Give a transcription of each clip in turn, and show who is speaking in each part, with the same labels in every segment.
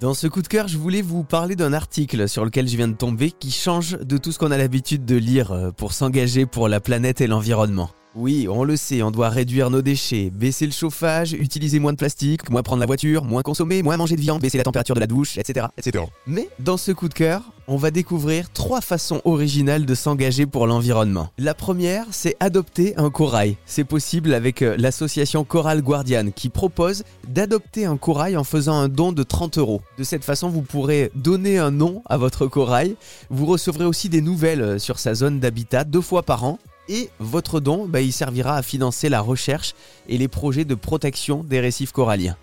Speaker 1: Dans ce coup de cœur, je voulais vous parler d'un article sur lequel je viens de tomber qui change de tout ce qu'on a l'habitude de lire euh, pour s'engager pour la planète et l'environnement. Oui, on le sait, on doit réduire nos déchets, baisser le chauffage, utiliser moins de plastique, moins prendre la voiture, moins consommer, moins manger de viande, baisser la température de la douche, etc. etc. Mais dans ce coup de cœur, on va découvrir trois façons originales de s'engager pour l'environnement. La première, c'est adopter un corail. C'est possible avec euh, l'association Coral Guardian qui propose d'adopter un corail en faisant un don de 30 euros. De cette façon, vous pourrez donner un nom à votre corail. Vous recevrez aussi des nouvelles euh, sur sa zone d'habitat deux fois par an et votre don, bah, il servira à financer la recherche et les projets de protection des récifs coralliens.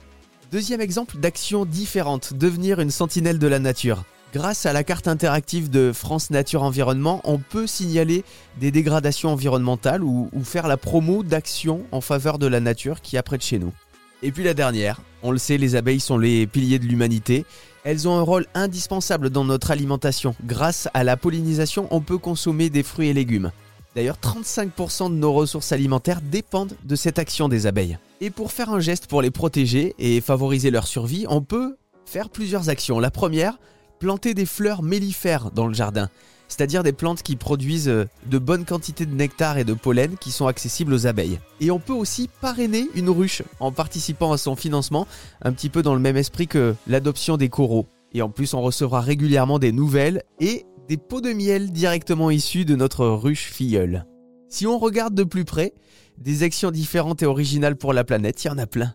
Speaker 1: Deuxième exemple d'action différente, devenir une sentinelle de la nature. Grâce à la carte interactive de France Nature Environnement, on peut signaler des dégradations environnementales ou, faire la promo d'actions en faveur de la nature qui est près de chez nous. Et puis la dernière, on le sait, les abeilles sont les piliers de l'humanité. Elles ont un rôle indispensable dans notre alimentation. Grâce à la pollinisation, on peut consommer des fruits et légumes. D'ailleurs, 35% de nos ressources alimentaires dépendent de cette action des abeilles. Et pour faire un geste pour les protéger et favoriser leur survie, on peut faire plusieurs actions. La première, planter des fleurs mellifères dans le jardin, c'est-à-dire des plantes qui produisent euh, de bonnes quantités de nectar et de pollen qui sont accessibles aux abeilles. Et on peut aussi parrainer une ruche en participant à son financement, un petit peu dans le même esprit que l'adoption des coraux. Et en plus, on recevra régulièrement des nouvelles et des pots de miel directement issus de notre ruche filleule. Si on regarde de plus près, des actions différentes et originales pour la planète, il y en a plein.